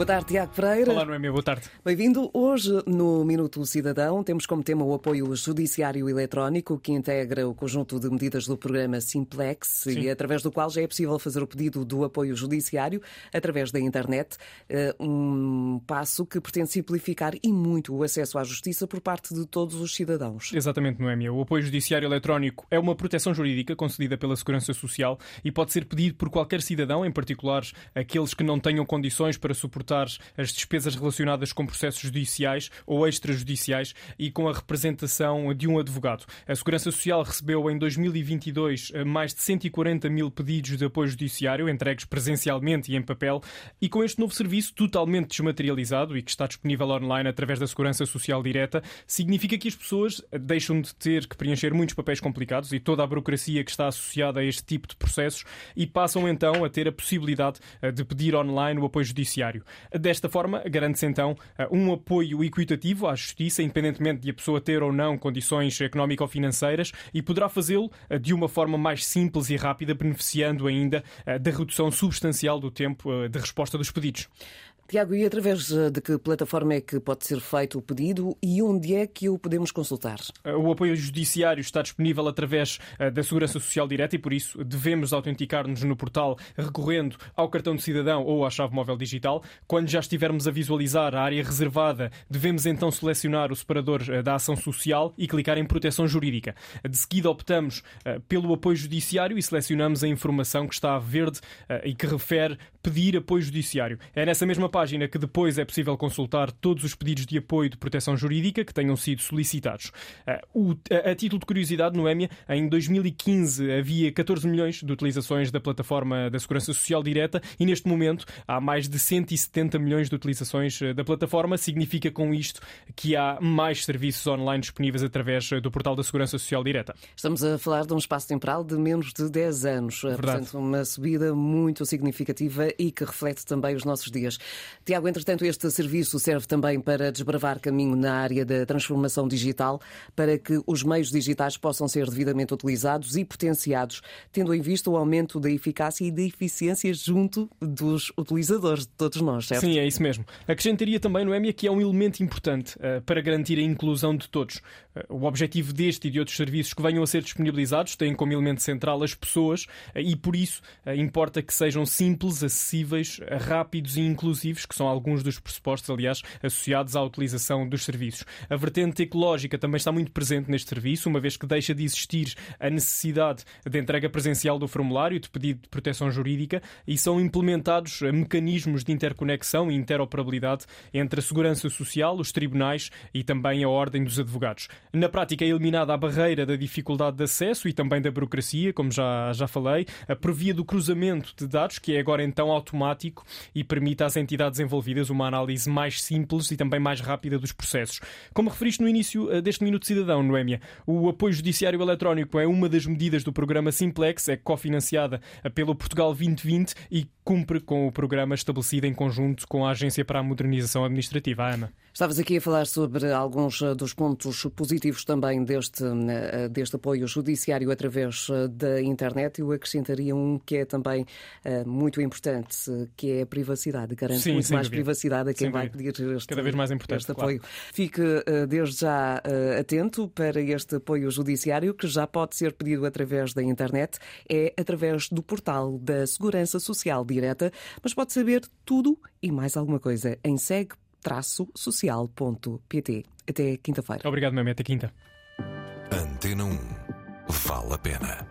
Boa tarde, Tiago Pereira. Olá, Noémia, boa tarde. Bem-vindo. Hoje, no Minuto Cidadão, temos como tema o apoio judiciário eletrónico, que integra o conjunto de medidas do programa Simplex Sim. e através do qual já é possível fazer o pedido do apoio judiciário através da internet. Eh, um passo que pretende simplificar e muito o acesso à justiça por parte de todos os cidadãos. Exatamente, Noémia. O apoio judiciário eletrónico é uma proteção jurídica concedida pela Segurança Social e pode ser pedido por qualquer cidadão, em particular aqueles que não tenham condições para suportar as despesas relacionadas com processos judiciais ou extrajudiciais e com a representação de um advogado. A Segurança Social recebeu em 2022 eh, mais de 140 mil pedidos de apoio judiciário entregues presencialmente e em papel e com este novo serviço totalmente desmaterializado e que está disponível online através da Segurança Social Direta, significa que as pessoas deixam de ter que preencher muitos papéis complicados e toda a burocracia que está associada a este tipo de processos e passam então a ter a possibilidade eh, de pedir online o apoio judiciário. Desta forma, garante-se então eh, um apoio equitativo à justiça, independentemente de a pessoa ter ou não condições económico-financeiras, e poderá fazê-lo eh, de uma forma mais simples e rápida, beneficiando ainda eh, da redução substancial do tempo de resposta dos pedidos. Tiago, e através eh, de que plataforma é que pode ser feito o pedido e onde é que o podemos consultar? Eh, o apoio judiciário está disponível através eh, da Segurança Social Direta e, por isso, devemos autenticar-nos no portal recorrendo ao cartão de cidadão ou à chave móvel digital. Quando já estivermos a visualizar a área reservada, devemos então selecionar o separador da ação social e clicar em proteção jurídica. De seguida, optamos pelo apoio judiciário e selecionamos a informação que está a verde e que refere pedir apoio judiciário. É nessa mesma página página que depois é possível consultar todos os pedidos de apoio de proteção jurídica que tenham sido solicitados. Ah, a título de curiosidade, Noémia, em 2015 havia 14 milhões de utilizações da plataforma da Segurança Social Direta e neste momento há mais de 170 milhões de utilizações ah, da plataforma. Significa com isto que há mais serviços online disponíveis através ah, do portal da Segurança Social Direta. Estamos a falar de um espaço temporal de menos de 10 anos. Verdade. Portanto, uma subida muito significativa e que reflete também os nossos dias. Tiago, entretanto, este serviço serve também para desbravar caminho na área da transformação digital, para que os meios digitais possam ser devidamente utilizados e potenciados, tendo em vista o aumento da eficácia e da eficiência junto dos utilizadores, de todos nós, certo? Sim, é isso mesmo. Acrescentaria também, Noémia, que é um elemento importante uh, para garantir a inclusão de todos. Uh, o objetivo deste e de outros serviços que venham a ser disponibilizados tem como elemento central as pessoas uh, e, por isso, importa que sejam simples, acessíveis, rápidos e inclusivos que são alguns dos pressupostos, aliás, associados à utilização dos serviços. A vertente ecológica também está muito presente neste serviço, uma vez que deixa de existir a necessidade de entrega presencial do formulário de pedido de proteção jurídica e são implementados mecanismos de interconexão e interoperabilidade entre a segurança social, os tribunais e também a ordem dos advogados. Na prática, é eliminada a barreira da dificuldade de acesso e também da burocracia, como já, já falei, por via do cruzamento de dados, que é agora então automático e permite às entidades entidades envolvidas uma análise mais simples e também mais rápida dos processos. Como referiste no início eh, deste Minuto Cidadão, Noémia, o apoio judiciário eletrónico é uma das medidas do programa Simplex, é cofinanciada eh, pelo Portugal 2020 e cumpre com o programa estabelecido em conjunto com a Agência para a Modernização Administrativa, a AMA. Estavas aqui a falar sobre alguns eh, dos pontos positivos também deste, deste apoio judiciário através da internet. Eu acrescentaria um que é também muito importante, que é a privacidade. Garante Sim, muito mais dúvida. privacidade a quem sem vai dúvida. pedir este, Cada vez mais importante, este apoio. Claro. Fique uh, desde já uh, atento para este apoio judiciário que já pode ser pedido através da internet, é através do portal da Segurança Social Direta, mas pode saber tudo e mais alguma coisa em segue-social.pt. Até quinta-feira. Obrigado, Meme. Até quinta. Antena 1. Vale a pena.